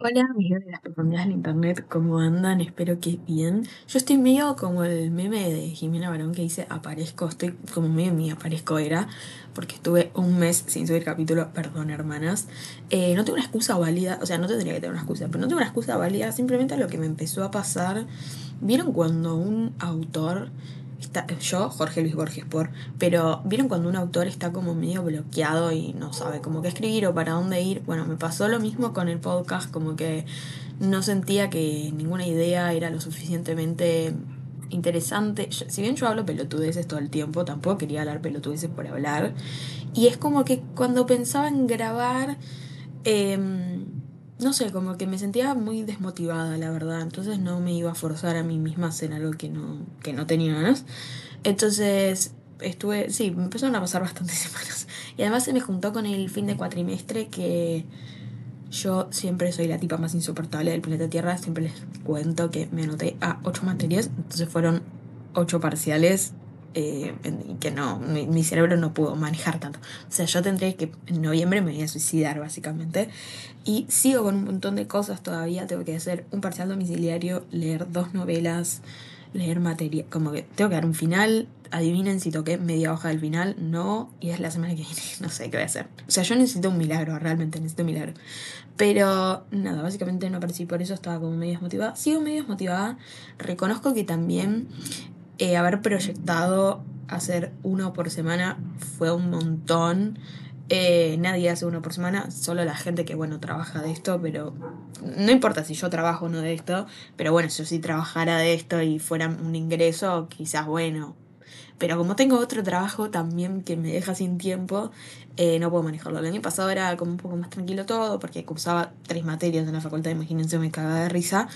Hola, amigos de las profundidades del internet, ¿cómo andan? Espero que bien. Yo estoy medio como el meme de Jimena Barón que dice aparezco, estoy como medio mi aparezco era, porque estuve un mes sin subir capítulo, perdón hermanas. Eh, no tengo una excusa válida, o sea, no tendría que tener una excusa, pero no tengo una excusa válida, simplemente lo que me empezó a pasar. ¿Vieron cuando un autor Yo, Jorge Luis Borges, por. Pero, ¿vieron cuando un autor está como medio bloqueado y no sabe cómo qué escribir o para dónde ir? Bueno, me pasó lo mismo con el podcast, como que no sentía que ninguna idea era lo suficientemente interesante. Si bien yo hablo pelotudeces todo el tiempo, tampoco quería hablar pelotudeces por hablar. Y es como que cuando pensaba en grabar. Eh, no sé, como que me sentía muy desmotivada, la verdad. Entonces no me iba a forzar a mí misma a hacer algo que no, que no tenía ganas. Entonces estuve, sí, me empezaron a pasar bastantes semanas. Y además se me juntó con el fin de cuatrimestre que yo siempre soy la tipa más insoportable del planeta Tierra. Siempre les cuento que me anoté a ocho materias. Entonces fueron ocho parciales eh, que no, mi, cerebro no pudo manejar tanto. O sea, yo tendré que en noviembre me voy a suicidar básicamente. Y sigo con un montón de cosas todavía. Tengo que hacer un parcial domiciliario, leer dos novelas, leer materia. Como que tengo que dar un final. Adivinen si toqué media hoja del final. No. Y es la semana que viene. No sé qué voy a hacer. O sea, yo necesito un milagro, realmente necesito un milagro. Pero nada, básicamente no aparecí. Por eso estaba como medio desmotivada. Sigo medio desmotivada. Reconozco que también eh, haber proyectado hacer uno por semana fue un montón. Eh, nadie hace uno por semana, solo la gente que, bueno, trabaja de esto, pero no importa si yo trabajo o no de esto, pero bueno, si yo sí trabajara de esto y fuera un ingreso, quizás bueno. Pero como tengo otro trabajo también que me deja sin tiempo, eh, no puedo manejarlo. El año pasado era como un poco más tranquilo todo, porque cursaba tres materias en la facultad, imagínense, me cagaba de risa.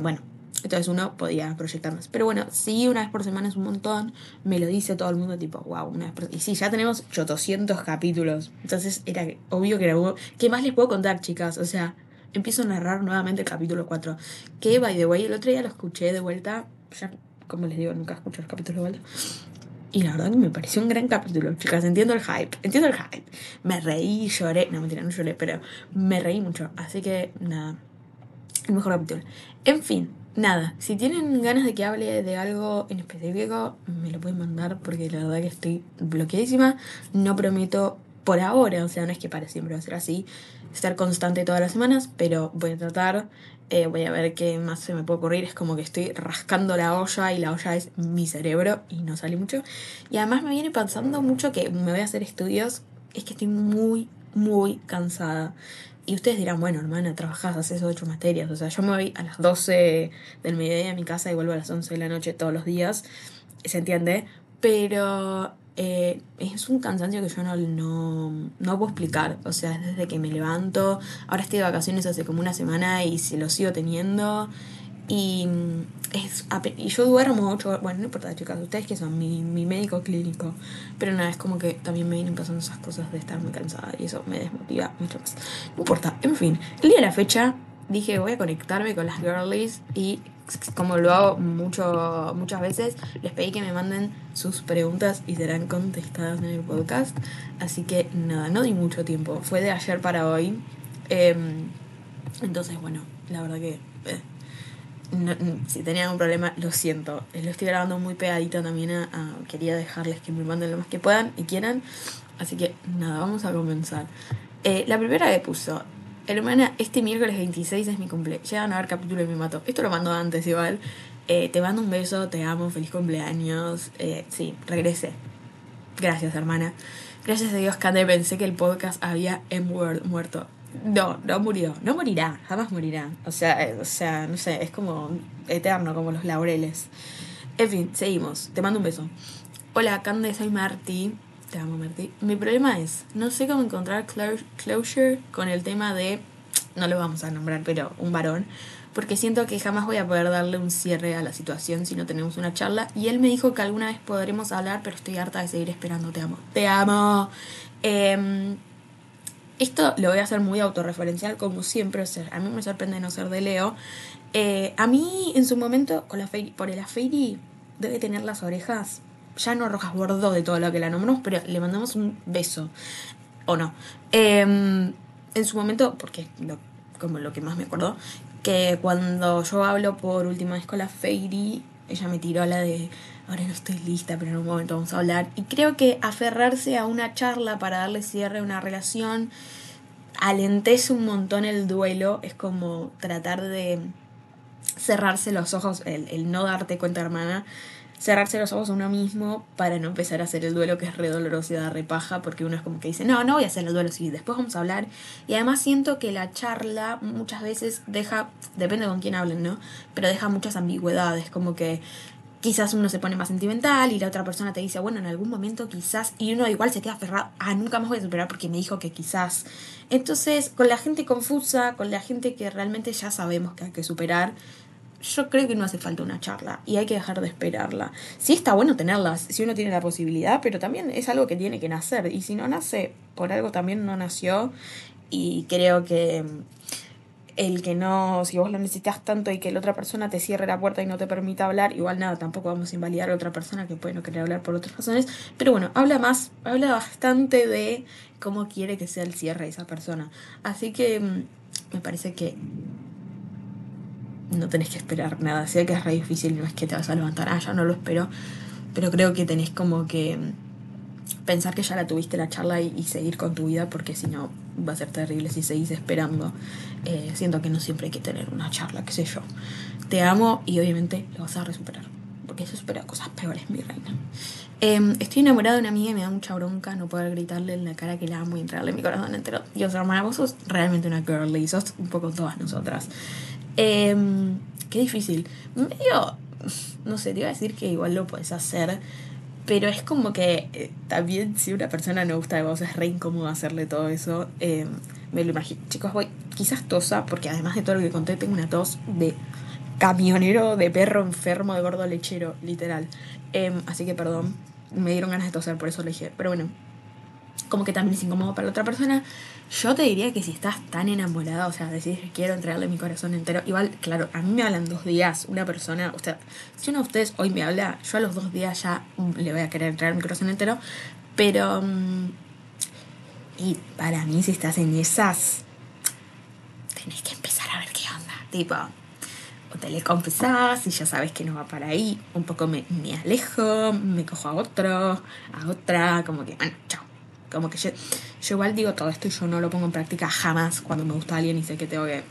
bueno, entonces uno podía proyectar más. Pero bueno, sí, una vez por semana es un montón. Me lo dice todo el mundo, tipo, wow, una vez por Y sí, ya tenemos 800 capítulos. Entonces era obvio que era. ¿Qué más les puedo contar, chicas? O sea, empiezo a narrar nuevamente el capítulo 4. Que, by the way, el otro día lo escuché de vuelta. Ya, como les digo, nunca escucho los capítulos de vuelta. Y la verdad que me pareció un gran capítulo, chicas. Entiendo el hype. Entiendo el hype. Me reí, lloré. No, mentira, no lloré, pero me reí mucho. Así que, nada. El mejor capítulo. En fin, nada, si tienen ganas de que hable de algo en específico, me lo pueden mandar porque la verdad que estoy bloqueadísima. No prometo por ahora, o sea, no es que para siempre va a ser así, estar constante todas las semanas, pero voy a tratar, eh, voy a ver qué más se me puede ocurrir. Es como que estoy rascando la olla y la olla es mi cerebro y no sale mucho. Y además me viene pensando mucho que me voy a hacer estudios, es que estoy muy, muy cansada. Y ustedes dirán, bueno, hermana, trabajás, haces ocho materias. O sea, yo me voy a las 12 del mediodía a mi casa y vuelvo a las 11 de la noche todos los días. ¿Se entiende? Pero eh, es un cansancio que yo no, no, no puedo explicar. O sea, desde que me levanto. Ahora estoy de vacaciones hace como una semana y se lo sigo teniendo. Y, es, y yo duermo ocho Bueno, no importa, chicas, ustedes que son mi, mi médico clínico. Pero nada, es como que también me vienen pasando esas cosas de estar muy cansada y eso me desmotiva mucho más. No importa, en fin, el día de la fecha dije voy a conectarme con las girlies y como lo hago mucho, muchas veces, les pedí que me manden sus preguntas y serán contestadas en el podcast. Así que nada, no di mucho tiempo. Fue de ayer para hoy. Em, entonces, bueno, la verdad que eh, si tenían un problema, lo siento. Lo estoy grabando muy pegadito también a, Quería dejarles que me manden lo más que puedan y quieran. Así que nada, vamos a comenzar. Eh, la primera que puso. Hermana, este miércoles 26 es mi cumpleaños. Llegan a ver capítulo y me mato. Esto lo mando antes igual. Eh, te mando un beso, te amo, feliz cumpleaños. Eh, sí, regresé. Gracias, hermana. Gracias a Dios, Cande, pensé que el podcast había muerto. No, no murió, no morirá, jamás morirá. O sea, eh, o sea, no sé, es como eterno, como los laureles. En fin, seguimos. Te mando un beso. Hola, Cande, soy Marty. Te amo, Marty. Mi problema es, no sé cómo encontrar closure con el tema de, no lo vamos a nombrar, pero un varón, porque siento que jamás voy a poder darle un cierre a la situación si no tenemos una charla. Y él me dijo que alguna vez podremos hablar, pero estoy harta de seguir esperando. Te amo. Te amo. Eh, esto lo voy a hacer muy autorreferencial, como siempre. A mí me sorprende no ser de Leo. Eh, a mí, en su momento, con la por el Afeiri, debe tener las orejas ya no rojas bordo de todo lo que la nombramos, pero le mandamos un beso. ¿O no? Em, en su momento, porque lo como lo que más me acuerdo, que cuando yo hablo por última vez con la Fairy, ella me tiró la de, ahora no estoy lista, pero en un momento vamos a hablar. Y creo que aferrarse a una charla para darle cierre a una relación alentece un montón el duelo, es como tratar de cerrarse los ojos, el, el no darte cuenta, hermana, cerrarse los ojos a uno mismo para no empezar a hacer el duelo que es re doloroso y da repaja, porque uno es como que dice, no, no voy a hacer el duelo, sí, después vamos a hablar. Y además siento que la charla muchas veces deja, depende con quién hablen, ¿no? Pero deja muchas ambigüedades, como que quizás uno se pone más sentimental y la otra persona te dice, bueno, en algún momento quizás, y uno igual se queda aferrado, ah, nunca más voy a superar porque me dijo que quizás. Entonces, con la gente confusa, con la gente que realmente ya sabemos que hay que superar, yo creo que no hace falta una charla y hay que dejar de esperarla. Sí está bueno tenerlas, si uno tiene la posibilidad, pero también es algo que tiene que nacer. Y si no nace, por algo también no nació. Y creo que el que no, si vos lo necesitas tanto y que la otra persona te cierre la puerta y no te permita hablar, igual nada, tampoco vamos a invalidar a otra persona que puede no querer hablar por otras razones. Pero bueno, habla más, habla bastante de cómo quiere que sea el cierre de esa persona. Así que mm, me parece que no tenés que esperar nada. Sé que es re difícil, no es que te vas a levantar, ah, ya no lo espero, pero creo que tenés como que pensar que ya la tuviste la charla y, seguir con tu vida, porque si no va a ser terrible si seguís esperando. Eh, siento que no siempre hay que tener una charla, qué sé yo. Te amo y obviamente lo vas a resuperar, porque eso supera cosas peores, mi reina. Em, estoy enamorada de una amiga y me da mucha bronca no poder gritarle en la cara que la amo y entregarle mi corazón entero. Dios, hermana, vos sos realmente una girly, sos un poco todas nosotras. Em, qué difícil. Medio, no sé, te iba a decir que igual lo puedes hacer, pero es como que eh, también si una persona no gusta de vos es re incómodo hacerle todo eso. Em, me lo imagino. Chicos, voy quizás tosa, porque además de todo lo que conté, tengo una tos de camionero, de perro enfermo, de gordo lechero, literal. Em, así que perdón, me dieron ganas de toser, por eso lo dije. Pero bueno, como que también es incómodo para la otra persona. Yo te diría que si estás tan enamorada, o sea, decís que quiero entregarle mi corazón entero, igual, claro, a mí me hablan dos días, una persona, sea, si uno de ustedes hoy me habla, yo a los dos días ya le voy a querer entregar mi corazón entero, pero... Mm, y para mí si estás en esas, tenés que empezar a ver qué onda, tipo, o te le confesás y ya sabes que no va para ahí, un poco me, me alejo, me cojo a otro, a otra, como que, bueno, chao como que yo, igual digo todo esto y yo no lo pongo en práctica jamás cuando me gusta alguien y sé que tengo que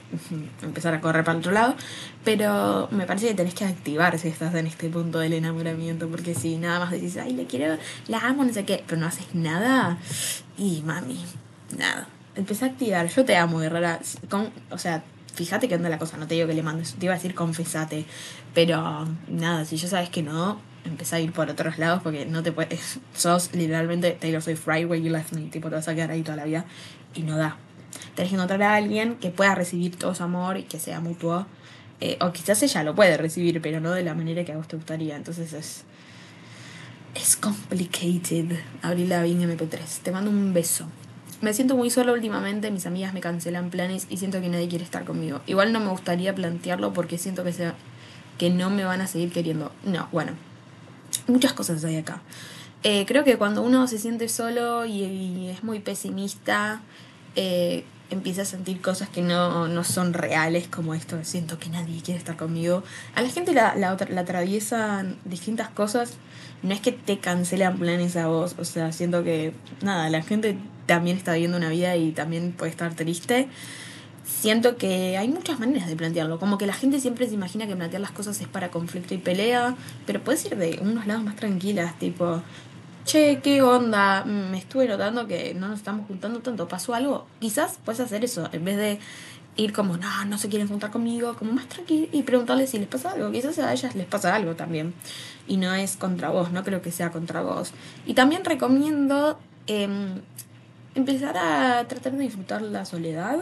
empezar a correr para el otro lado. Pero me parece que tenés que activar si estás en este punto del enamoramiento. Porque si nada más decís, ay, le quiero, la amo, no sé qué, pero no haces nada. Y mami, nada. Empecé a activar. Yo te amo, guerrera. Con, o sea, fíjate qué onda la cosa. No te digo que le mandes. Te iba a decir confesate. Pero nada, si ya sabes que no, empecé a ir por otros lados porque no te puedes. Sos literalmente Taylor Swift right where you left me. Tipo, te vas a quedar ahí toda la vida y no da. Tenés que encontrar a alguien que pueda recibir todo su amor y que sea mutuo. Eh, o quizás ella lo puede recibir, pero no de la manera que a vos te gustaría. Entonces es. Es complicated. Abril Lavigne MP3. Te mando un beso. Me siento muy sola últimamente, mis amigas me cancelan planes y siento que nadie quiere estar conmigo. Igual no me gustaría plantearlo porque siento que, sea, que no me van a seguir queriendo. No, bueno, muchas cosas hay acá. Eh, creo que cuando uno se siente solo y, es muy pesimista, eh, empieza a sentir cosas que no, no, son reales, como esto, siento que nadie quiere estar conmigo. A la gente la, la, la atraviesan distintas cosas, no es que te cancelan planes a vos, o sea, siento que, nada, la gente también está viviendo una vida y también puede estar triste siento que hay muchas maneras de plantearlo. Como que la gente siempre se imagina que plantear las cosas es para conflicto y pelea, pero puedes ir de unos lados más tranquilas, tipo, che, ¿qué onda? Me estuve notando que no nos estamos juntando tanto, ¿pasó algo? Quizás puedes hacer eso, en vez de ir como, no, no se quieren juntar conmigo, como más tranquilo y preguntarles si les pasa algo. Quizás a ellas les pasa algo también. Y no es contra vos, no creo que sea contra vos. Y también recomiendo em, empezar a tratar de disfrutar la soledad,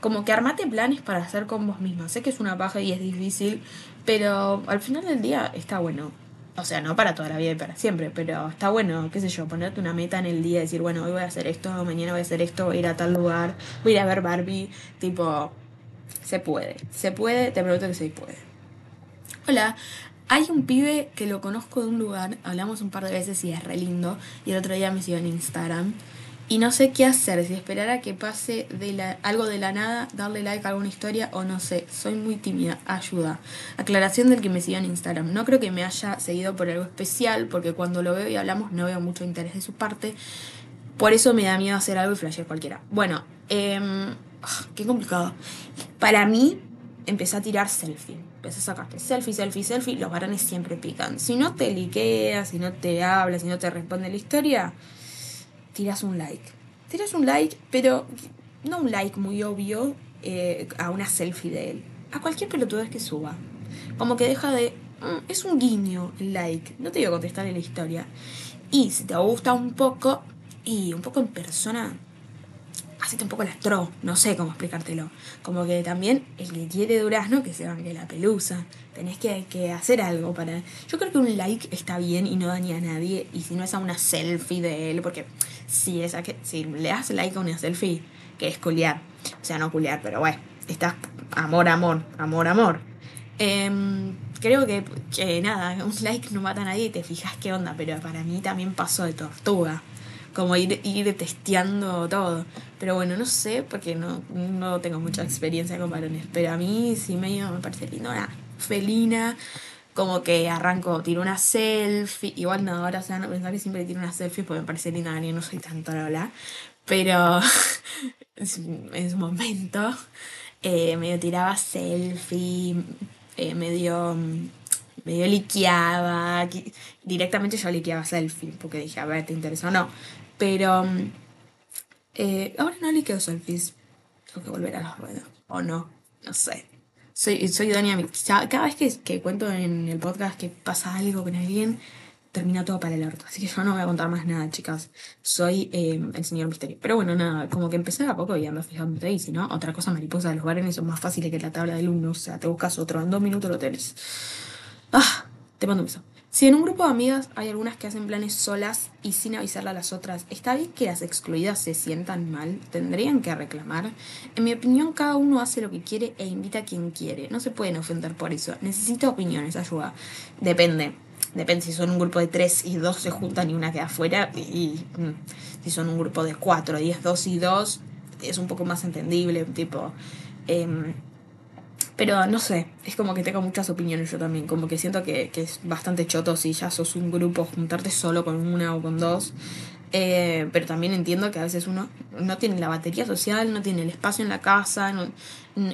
como que armate planes para hacer con vos misma. Sé que es una paja y es difícil, pero al final del día está bueno. O sea, no para toda la vida y para siempre, pero está bueno, qué sé yo, ponerte una meta en el día, decir, bueno, hoy voy a hacer esto, mañana voy a hacer esto, voy a ir a tal lugar, voy a ir a ver Barbie, tipo, se puede, se puede, te pregunto que se puede. Hola, hay un pibe que lo conozco de un lugar, hablamos un par de veces y es re lindo, y el otro día me siguió en Instagram y no sé qué hacer, si esperar a que pase de la, algo de la nada, darle like a alguna historia o no sé, soy muy tímida, ayuda. Aclaración del que me siga en Instagram, no creo que me haya seguido por algo especial, porque cuando lo veo y hablamos no veo mucho interés de su parte, por eso me da miedo hacer algo y flashear cualquiera. Bueno, eh, qué complicado. Para mí, empecé a tirar selfie. Empecé a sacarte selfie, selfie, selfie. Los varones siempre pican. Si no te liqueas, si no te habla, si no te responde la historia, tiras un like. Tiras un like, pero no un like muy obvio eh, a una selfie de él. A cualquier pelotudez que suba. Como que deja de. Mm, es un guiño el like. No te digo contestar en la historia. Y si te gusta un poco, y un poco en persona, hacete un poco la astro, no sé cómo explicártelo. Como que también el que quiere durazno, que se banque la pelusa. Tenés que, que, hacer algo para. Yo creo que un like está bien y no daña a nadie. Y si no es a una selfie de él, porque si, es a que, si le das like a una selfie, que es culiar. O sea, no culiar, pero bueno, estás amor, amor, amor, amor. Em, creo que, que nada, un like no mata a nadie te fijas qué onda, pero para mí también pasó de tortuga como ir, ir testeando todo. Pero bueno, no sé, porque no, no tengo mucha experiencia con varones, pero a mí sí medio me parece lindo, una felina, como que arranco, tiro una selfie, igual no, ahora o sea, no pensar que siempre tiro una selfie porque me parece linda, yo no soy tanto la verdad, pero en su momento eh, medio tiraba selfie, eh, medio medio liqueaba, directamente yo liqueaba selfie, porque dije, a ver, ¿te interesa o no? Pero eh, ahora no liqueo selfies. Tengo que volver a la rueda. O no, no sé. Soy, soy Dania. Cada vez que, que cuento en el podcast que pasa algo con alguien, termina todo para el orto. Así que yo no voy a contar más nada, chicas. Soy eh, el señor misterio. Pero bueno, nada, como que empecé a poco y ando fijándote. Y si no, otra cosa mariposa, los barenes son más fáciles que la tabla de alumnos. O sea, te buscas otro, en dos minutos lo tenés. Ah, te mando un beso. Si en un grupo de amigas hay algunas que hacen planes solas y sin avisarle a las otras, ¿está bien que las excluidas se sientan mal? ¿Tendrían que reclamar? En mi opinión, cada uno hace lo que quiere e invita a quien quiere. No se pueden ofender por eso. Necesito opiniones, ayuda. Depende. Depende si son un grupo de tres y dos se juntan y una queda afuera. Y, mm, si son un grupo de cuatro, diez, dos y dos, es un poco más entendible. Tipo. Em, pero no sé, es como que tengo muchas opiniones yo también. Como que siento que, que es bastante choto si ya sos un grupo, juntarte solo con una o con dos. Eh, pero también entiendo que a veces uno no tiene la batería social, no tiene el espacio en la casa,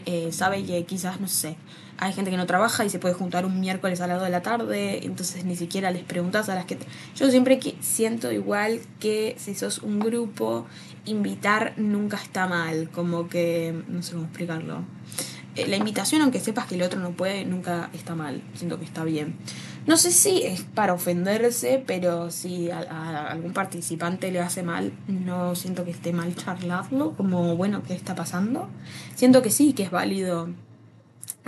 eh, sabe que quizás, no sé, hay gente que no trabaja y se puede juntar un miércoles a las 2 de la tarde, entonces ni siquiera les preguntas a las que... Yo siempre que siento igual que si sos un grupo, invitar nunca está mal, como que, no sé cómo explicarlo. Eh, la invitación, aunque sepas que el otro no puede, nunca está mal. Siento que está bien. No sé si es para ofenderse, pero si a, algún participante le hace mal, no siento que esté mal charlarlo, como, bueno, ¿qué está pasando? Siento que sí, que es válido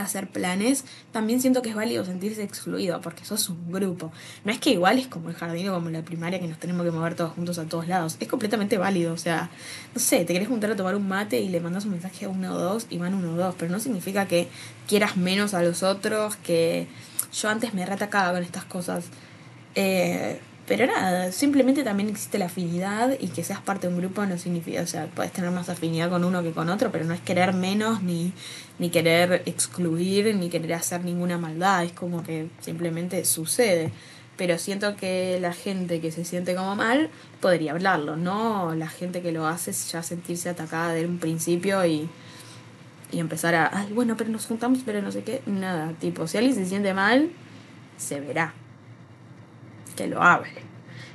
hacer planes, también siento que es válido sentirse excluido, porque sos un grupo. No es que igual es como el jardín o como la primaria que nos tenemos que mover todos juntos a todos lados. Es completamente válido. O sea, no sé, te querés juntar a tomar un mate y le mandas un mensaje a uno o dos y van uno o dos, pero no significa que quieras menos a los otros, que yo antes me reatacaba con estas cosas. Eh, pero nada, simplemente también existe la afinidad y que seas parte de un grupo no significa, o sea, puedes tener más afinidad con uno que con otro, pero no es querer menos, ni, ni querer excluir, ni querer hacer ninguna maldad, es como que simplemente sucede. Pero siento que la gente que se siente como mal podría hablarlo, no la gente que lo hace ya sentirse atacada desde un principio y, y empezar a, ay, bueno, pero nos juntamos, pero no sé qué, nada, tipo, si alguien se siente mal, se verá que lo hable,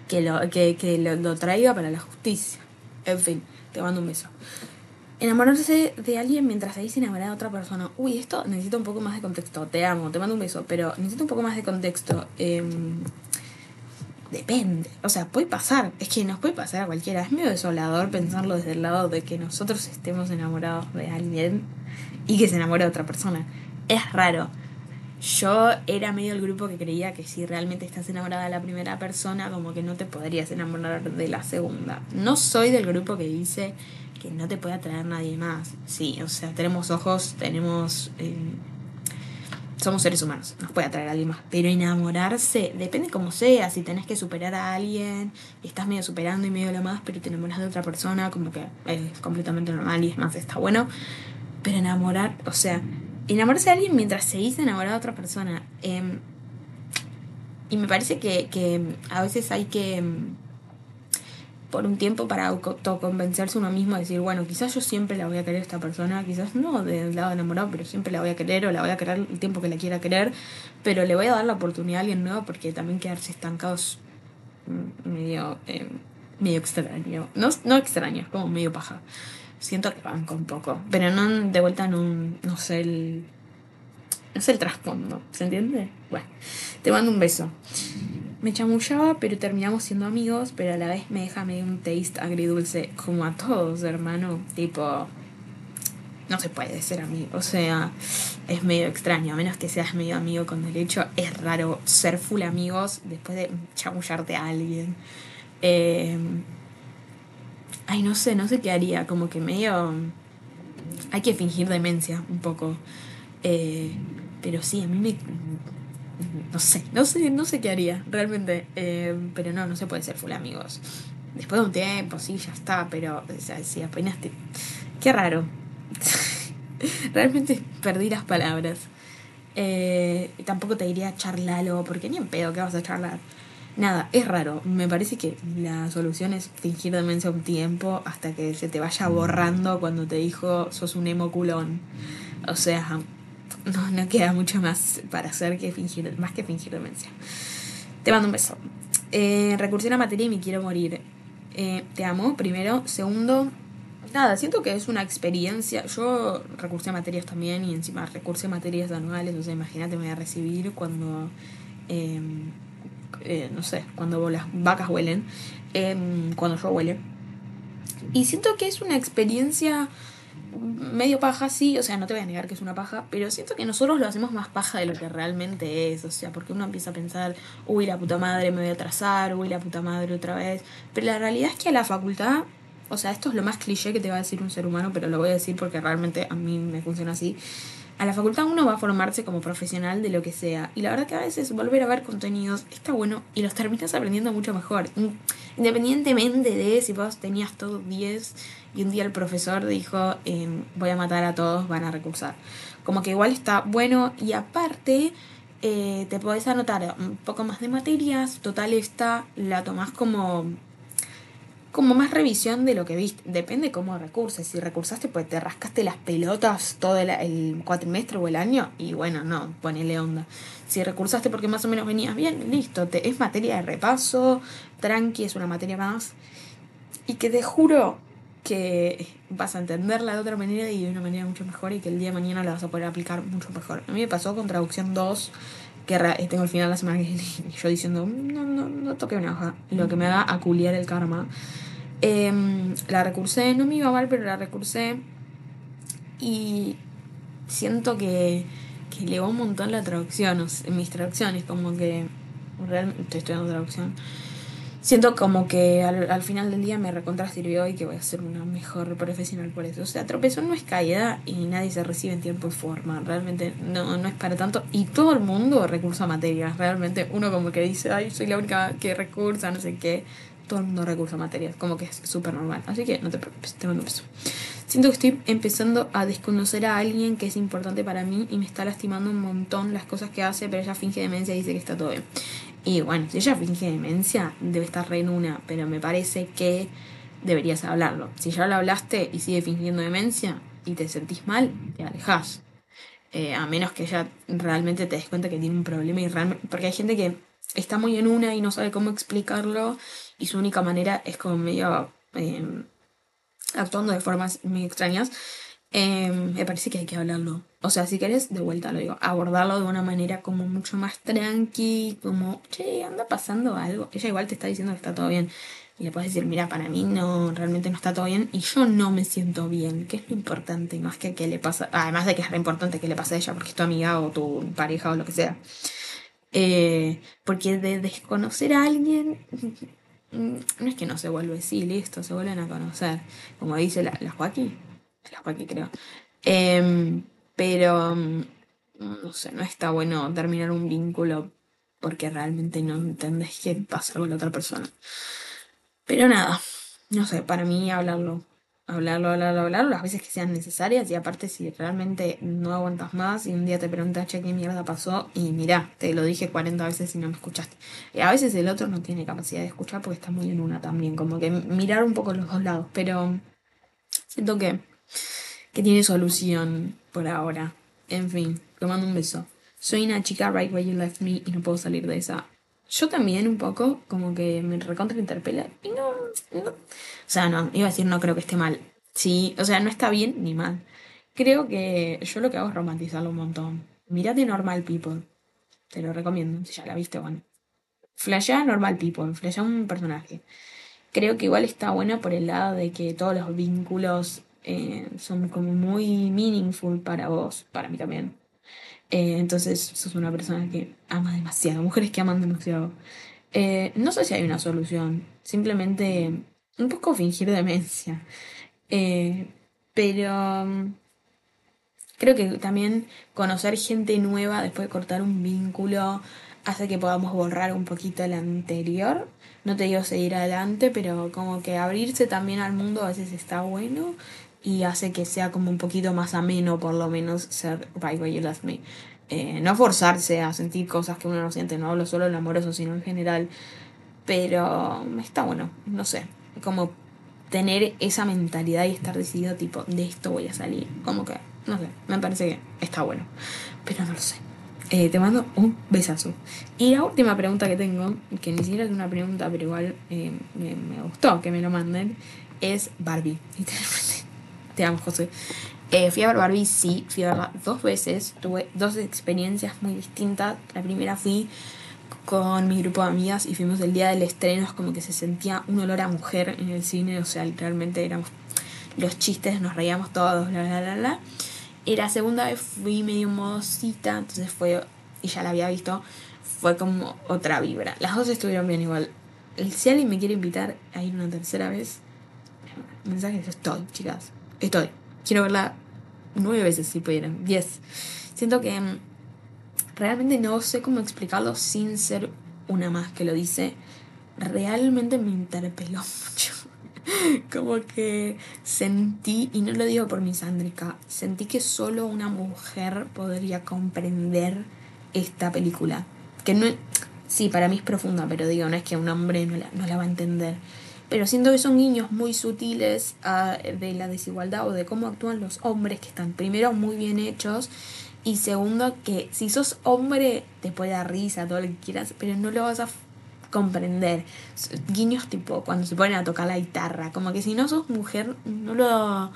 que lo, que, que lo, traiga para la justicia. En fin, te mando un beso. Enamorarse de alguien mientras se dice enamorar de otra persona. Uy, esto necesita un poco más de contexto. Te amo, te mando un beso, pero necesito un poco más de contexto. Em, depende. O sea, puede pasar. Es que nos puede pasar a cualquiera. Es medio desolador pensarlo desde el lado de que nosotros estemos enamorados de alguien y que se enamore de otra persona. Es raro. Yo era medio el grupo que creía que si realmente estás enamorada de la primera persona, como que no te podrías enamorar de la segunda. No soy del grupo que dice que no te puede atraer nadie más. Sí, o sea, tenemos ojos, tenemos... Eh, somos seres humanos, nos puede atraer a alguien más. Pero enamorarse, depende cómo sea, si tenés que superar a alguien, estás medio superando y medio lo más, pero te enamoras de otra persona, como que es completamente normal y es más, está bueno. Pero enamorar, o sea, enamorarse de alguien mientras seguís enamorado de otra persona. Em, y me parece que, que a veces hay que em, por un tiempo para autoconvencerse uno mismo, decir, bueno, quizás yo siempre la voy a querer a esta persona, quizás no del lado enamorado, pero siempre la voy a querer o la voy a querer el tiempo que la quiera querer, pero le voy a dar la oportunidad a alguien nuevo porque también quedarse estancados medio, eh, medio extraño. No, no extraño, es como medio paja. Siento que banco un poco, pero no de vuelta en un, no sé, el... No sé el trasfondo, ¿se entiende? Bueno, te mando un beso. Me chamullaba, pero terminamos siendo amigos, pero a la vez me deja medio un taste agridulce, como a todos, hermano. Tipo, no se puede ser amigo. O sea, es medio extraño, a menos que seas medio amigo con derecho. Es raro ser full amigos después de chamullarte a alguien. Eh, ay, no sé, no sé qué haría. Como que medio. Hay que fingir demencia un poco. Eh, pero sí, a mí me, no sé, no sé, no sé qué haría, realmente. Eh, pero no, no se puede ser full amigos. Después de un tiempo, sí, ya está, pero o sea, si apenas te... Qué raro. realmente perdí las palabras. Eh, tampoco te diría charlalo, porque ni en pedo que vas a charlar. Nada, es raro. Me parece que la solución es fingir demencia un tiempo hasta que se te vaya borrando cuando te dijo sos un emo culón. O sea, no, queda mucho más para hacer que fingir, más que fingir demencia. Te mando un beso. Eh, recursé a materia y me quiero morir. Eh, te amo, primero. Segundo, nada, siento que es una experiencia. Yo recursé a materias también y encima recursé a materias anuales. O sea, imagínate, me voy a recibir cuando. Em, eh, no sé, cuando las vacas huelen. Em, cuando yo huele. Y siento que es una experiencia medio paja, sí, o sea, no te voy a negar que es una paja, pero siento que nosotros lo hacemos más paja de lo que realmente es, o sea, porque uno empieza a pensar, uy, la puta madre me voy a atrasar, uy, la puta madre otra vez, pero la realidad es que a la facultad, o sea, esto es lo más cliché que te va a decir un ser humano, pero lo voy a decir porque realmente a mí me funciona así. A la facultad uno va a formarse como profesional de lo que sea. Y la verdad que a veces volver a ver contenidos está bueno y los terminas aprendiendo mucho mejor. Independientemente de si vos tenías todos 10 y un día el profesor dijo, em, voy a matar a todos, van a recursar. Como que igual está bueno y aparte eh, te podés anotar un poco más de materias, total esta la tomás como como más revisión de lo que viste. Depende cómo recurses. Si recursaste, pues te rascaste las pelotas todo el, el, cuatrimestre o el año. Y bueno, no, ponele onda. Si recursaste porque más o menos venías bien, listo. Te, es materia de repaso. Tranqui, es una materia más. Y que te juro que vas a entenderla de otra manera y de una manera mucho mejor y que el día de mañana la vas a poder aplicar mucho mejor. A mí me pasó con traducción 2, que tengo el final de la semana y yo diciendo, no, no, no toque una hoja, lo que me haga aculiar el karma. Em, la recursé, no me iba mal, pero la recursé y siento que, que elevó un montón la traducción, mis traducciones, como que realmente estoy estudiando traducción siento como que al, final del día me recontra sirvió y que voy a ser una mejor profesional por eso. O sea, tropezón no es caída y nadie se recibe en tiempo y forma. Realmente no, no es para tanto. Y todo el mundo recursa a materias. Realmente uno como que dice, ay, soy la única que recursa, no sé qué. Todo el mundo recursa a materias. Como que es súper normal. Así que no te preocupes, te mando un beso. Siento que estoy empezando a desconocer a alguien que es importante para mí y me está lastimando un montón las cosas que hace, pero ella finge demencia y dice que está todo bien. Y bueno, si ella finge demencia, debe estar re en una, pero me parece que deberías hablarlo. Si ya lo hablaste y sigue fingiendo demencia y te sentís mal, te alejas. Eh, a menos que ella realmente te des cuenta que tiene un problema y realmente. Porque hay gente que está muy en una y no sabe cómo explicarlo y su única manera es como medio. Em, actuando de formas muy extrañas. Em, me parece que hay que hablarlo. O sea, si querés, de vuelta lo digo, abordarlo de una manera como mucho más tranqui, como, che, anda pasando algo. Ella igual te está diciendo que está todo bien. Y le puedes decir, mira, para mí no, realmente no está todo bien y yo no me siento bien, que es lo importante, más que qué le pasa, además de que es lo importante que le pasa a ella, porque es tu amiga o tu pareja o lo que sea. Eh, porque de desconocer a alguien, no es que no se vuelve, sí, listo, se vuelven a conocer, como dice la, la Joaquín la Joaquín creo. Em, pero, no sé, no está bueno terminar un vínculo porque realmente no entendés qué pasa con la otra persona. Pero nada, no sé, para mí hablarlo, hablarlo, hablarlo, hablarlo las veces que sean necesarias y aparte si realmente no aguantas más y un día te preguntas, che, ¿qué mierda pasó? Y mirá, te lo dije 40 veces y no me escuchaste. Y a veces el otro no tiene capacidad de escuchar porque está muy en una también, como que mirar un poco los dos lados, pero siento que, que tiene solución por ahora. En fin, te mando un beso. Soy una chica right where you left me y no puedo salir de esa. Yo también un poco, como que me recontra interpela. Y no. O sea, no, iba a decir no creo que esté mal. Sí, o sea, no está bien ni mal. Creo que yo lo que hago es romantizarlo un montón. Mirate Normal People. Te lo recomiendo, si ya la viste, bueno. Flashea Normal People, flashea un personaje. Creo que igual está bueno por el lado de que todos los vínculos eh, son como muy meaningful para vos, para mí también. Eh, entonces sos una persona que ama demasiado, mujeres que aman demasiado. Eh, no sé si hay una solución, simplemente un poco fingir demencia. Eh, pero mm, creo que también conocer gente nueva después de cortar un vínculo hace que podamos borrar un poquito el anterior. No te digo seguir adelante, pero como que abrirse también al mundo a veces está bueno y hace que sea como un poquito más ameno, por lo menos, ser Right Where You Left Me. Eh, no forzarse a sentir cosas que uno no siente, no hablo solo del amoroso, sino en general. Pero está bueno, no sé, como tener esa mentalidad y estar decidido, tipo, de esto voy a salir. Como que, no sé, me parece que está bueno, pero no lo sé. Eh, te mando un besazo. Y la última pregunta que tengo, que ni siquiera es una pregunta, pero igual eh, me, me, gustó que me lo manden, es Barbie. Te amo, José. Eh, fui a ver Barbie, sí, fui a verla dos veces. Tuve dos experiencias muy distintas. La primera fui con mi grupo de amigas y fuimos el día del estreno. Es como que se sentía un olor a mujer en el cine. O sea, literalmente éramos los chistes, nos reíamos todos, bla, bla, bla, bla. Y la segunda vez fui medio modosita, entonces fue, y ya la había visto, fue como otra vibra. Las dos estuvieron bien igual. Si alguien me quiere invitar a ir una tercera vez, mensajes, estoy, chicas estoy. Quiero verla nueve veces si pudieran, diez. Siento que mm, realmente no sé cómo explicarlo sin ser una más que lo dice. Realmente me interpeló mucho. Como que sentí, y no lo digo por mi sándrica, sentí que solo una mujer podría comprender esta película. Que no sí, para mí es profunda, pero digo, no es que un hombre no la, no la va a entender pero siento que son guiños muy sutiles ah, de la desigualdad o de cómo actúan los hombres que están primero muy bien hechos y segundo que si sos hombre te puede dar risa, todo lo que quieras, pero no lo vas a comprender. Guiños tipo cuando se ponen a tocar la guitarra, como que si no sos mujer no lo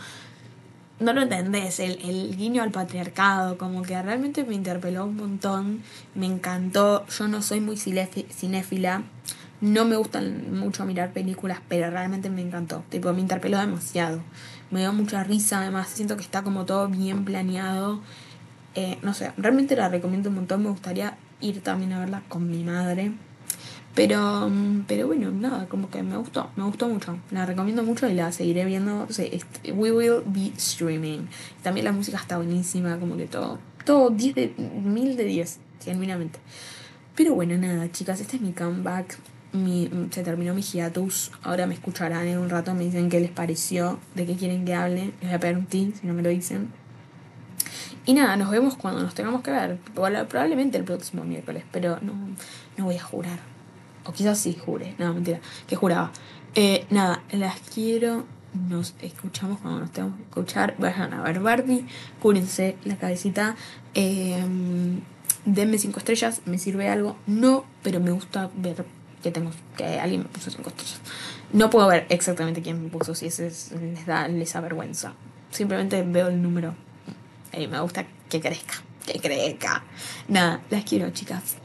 no lo entendés, el, el, guiño al patriarcado, como que realmente me interpeló un montón, me encantó, yo no soy muy cinéfila, no me gustan mucho mirar películas, pero realmente me encantó. Tipo, me interpeló demasiado. Me dio mucha risa, además siento que está como todo bien planeado. Eh, no sé, realmente la recomiendo un montón. Me gustaría ir también a verla con mi madre. Pero, mm, pero bueno, nada, como que me gustó, me gustó mucho. La recomiendo mucho y la seguiré viendo. we will be streaming. También la música está buenísima, como que todo, todo 10 de, mil de 10, genuinamente. Pero bueno, nada, chicas, este es mi comeback mi, se terminó mi hiatus. Ahora me escucharán en un rato, me dicen qué les pareció, de qué quieren que hable. Les voy a pedir un team si no me lo dicen. Y nada, nos vemos cuando nos tengamos que ver. Probablemente el próximo miércoles, pero no, no voy a jurar. O quizás sí jure. No, mentira. Que juraba. Eh, nada, las quiero. Nos escuchamos cuando nos tengamos que escuchar. Vayan a ver Barbie. Cúrense la cabecita. Eh, denme cinco estrellas. ¿Me sirve algo? No, pero me gusta ver que tengo que alguien me puso cinco estrellas. No puedo ver exactamente quién me puso, si ese les da les da vergüenza. Simplemente veo el número y me gusta que crezca, que crezca. Nada, las quiero, chicas.